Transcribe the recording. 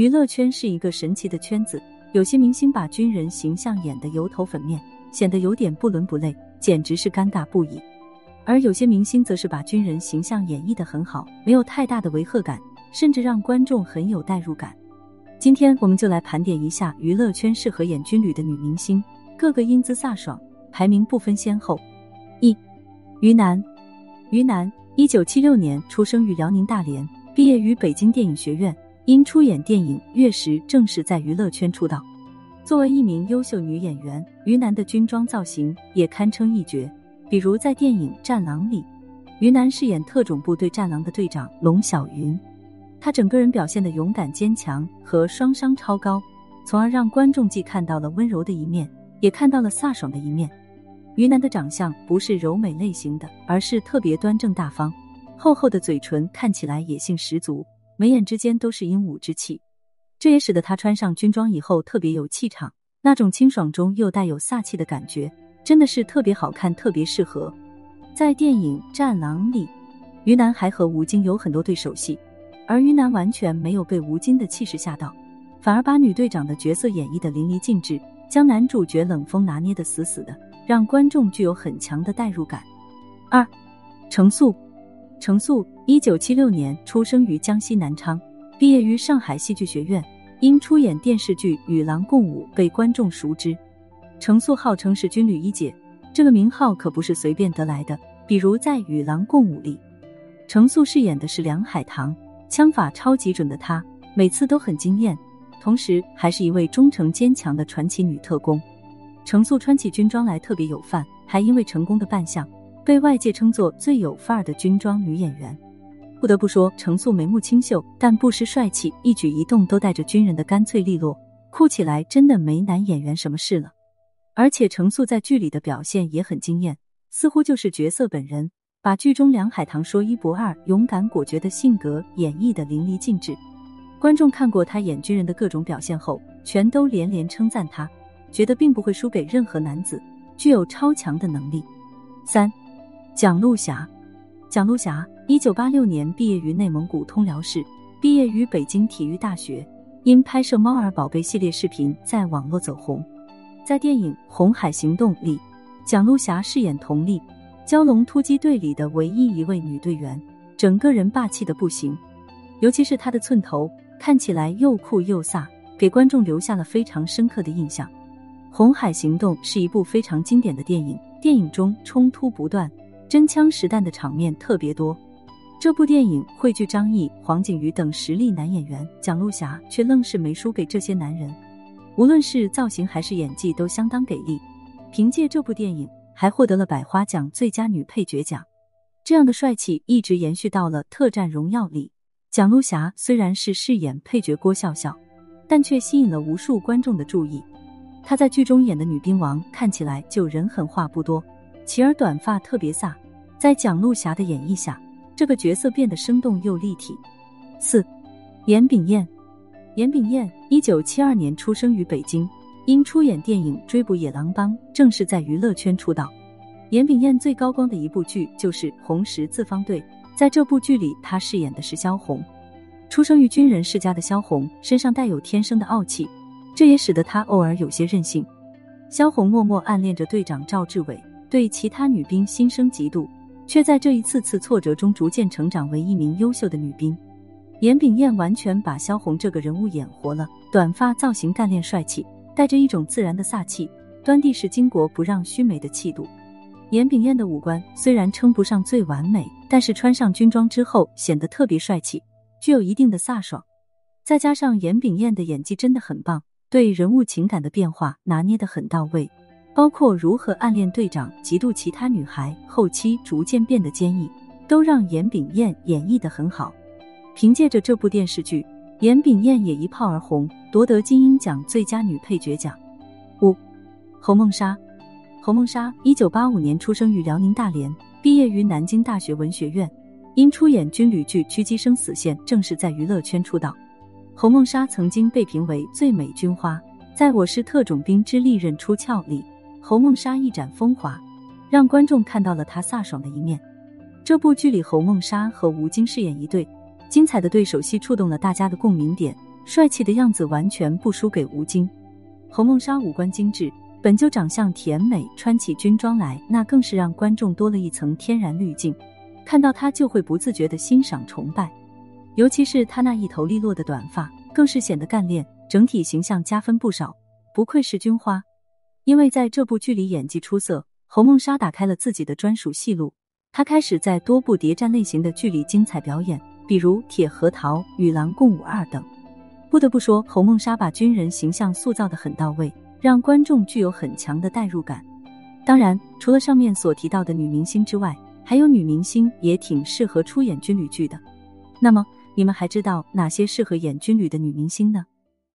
娱乐圈是一个神奇的圈子，有些明星把军人形象演得油头粉面，显得有点不伦不类，简直是尴尬不已；而有些明星则是把军人形象演绎得很好，没有太大的违和感，甚至让观众很有代入感。今天我们就来盘点一下娱乐圈适合演军旅的女明星，个个英姿飒爽，排名不分先后。一，于南，于南，一九七六年出生于辽宁大连，毕业于北京电影学院。因出演电影《月食》正式在娱乐圈出道。作为一名优秀女演员，于南的军装造型也堪称一绝。比如在电影《战狼》里，于南饰演特种部队战狼的队长龙小云，她整个人表现的勇敢坚强和双商超高，从而让观众既看到了温柔的一面，也看到了飒爽的一面。于南的长相不是柔美类型的，而是特别端正大方，厚厚的嘴唇看起来野性十足。眉眼之间都是英武之气，这也使得她穿上军装以后特别有气场，那种清爽中又带有飒气的感觉，真的是特别好看，特别适合。在电影《战狼》里，于南还和吴京有很多对手戏，而于南完全没有被吴京的气势吓到，反而把女队长的角色演绎的淋漓尽致，将男主角冷锋拿捏的死死的，让观众具有很强的代入感。二，程素。程素，一九七六年出生于江西南昌，毕业于上海戏剧学院，因出演电视剧《与狼共舞》被观众熟知。程素号称是军旅一姐，这个名号可不是随便得来的。比如在《与狼共舞》里，程素饰演的是梁海棠，枪法超级准的她，每次都很惊艳，同时还是一位忠诚坚强的传奇女特工。程素穿起军装来特别有范，还因为成功的扮相。被外界称作最有范儿的军装女演员，不得不说，程素眉目清秀，但不失帅气，一举一动都带着军人的干脆利落，酷起来真的没男演员什么事了。而且程素在剧里的表现也很惊艳，似乎就是角色本人，把剧中梁海棠说一不二、勇敢果决的性格演绎的淋漓尽致。观众看过她演军人的各种表现后，全都连连称赞她，觉得并不会输给任何男子，具有超强的能力。三。蒋璐霞，蒋璐霞，一九八六年毕业于内蒙古通辽市，毕业于北京体育大学，因拍摄《猫儿宝贝》系列视频在网络走红。在电影《红海行动》里，蒋璐霞饰演佟丽，蛟龙突击队里的唯一一位女队员，整个人霸气的不行，尤其是她的寸头，看起来又酷又飒，给观众留下了非常深刻的印象。《红海行动》是一部非常经典的电影，电影中冲突不断。真枪实弹的场面特别多，这部电影汇聚张译、黄景瑜等实力男演员，蒋璐霞却愣是没输给这些男人，无论是造型还是演技都相当给力。凭借这部电影，还获得了百花奖最佳女配角奖。这样的帅气一直延续到了《特战荣耀》里。蒋璐霞虽然是饰演配角郭笑笑，但却吸引了无数观众的注意。她在剧中演的女兵王看起来就人狠话不多。齐耳短发特别飒，在蒋璐霞的演绎下，这个角色变得生动又立体。四，严炳彦，严炳彦，一九七二年出生于北京，因出演电影《追捕野狼帮》正式在娱乐圈出道。严炳彦最高光的一部剧就是《红十字方队》，在这部剧里，他饰演的是萧红。出生于军人世家的萧红，身上带有天生的傲气，这也使得他偶尔有些任性。萧红默默暗恋着队长赵志伟。对其他女兵心生嫉妒，却在这一次次挫折中逐渐成长为一名优秀的女兵。严炳彦完全把萧红这个人物演活了，短发造型干练帅气，带着一种自然的飒气，端地是巾帼不让须眉的气度。严炳彦的五官虽然称不上最完美，但是穿上军装之后显得特别帅气，具有一定的飒爽。再加上严炳彦的演技真的很棒，对人物情感的变化拿捏的很到位。包括如何暗恋队长、嫉妒其他女孩，后期逐渐变得坚毅，都让严炳彦演绎的很好。凭借着这部电视剧，严炳彦也一炮而红，夺得金鹰奖最佳女配角奖。五，侯梦莎，侯梦莎，一九八五年出生于辽宁大连，毕业于南京大学文学院，因出演军旅剧《狙击生死线》正式在娱乐圈出道。侯梦莎曾经被评为最美军花，在我是特种兵之利刃出鞘里。侯梦莎一展风华，让观众看到了她飒爽的一面。这部剧里，侯梦莎和吴京饰演一对，精彩的对手戏触动了大家的共鸣点，帅气的样子完全不输给吴京。侯梦莎五官精致，本就长相甜美，穿起军装来，那更是让观众多了一层天然滤镜，看到她就会不自觉的欣赏崇拜。尤其是她那一头利落的短发，更是显得干练，整体形象加分不少。不愧是军花，因为在这部剧里演技出色，侯梦莎打开了自己的专属戏路。她开始在多部谍战类型的剧里精彩表演，比如《铁核桃》《与狼共舞二》等。不得不说，侯梦莎把军人形象塑造的很到位，让观众具有很强的代入感。当然，除了上面所提到的女明星之外，还有女明星也挺适合出演军旅剧的。那么，你们还知道哪些适合演军旅的女明星呢？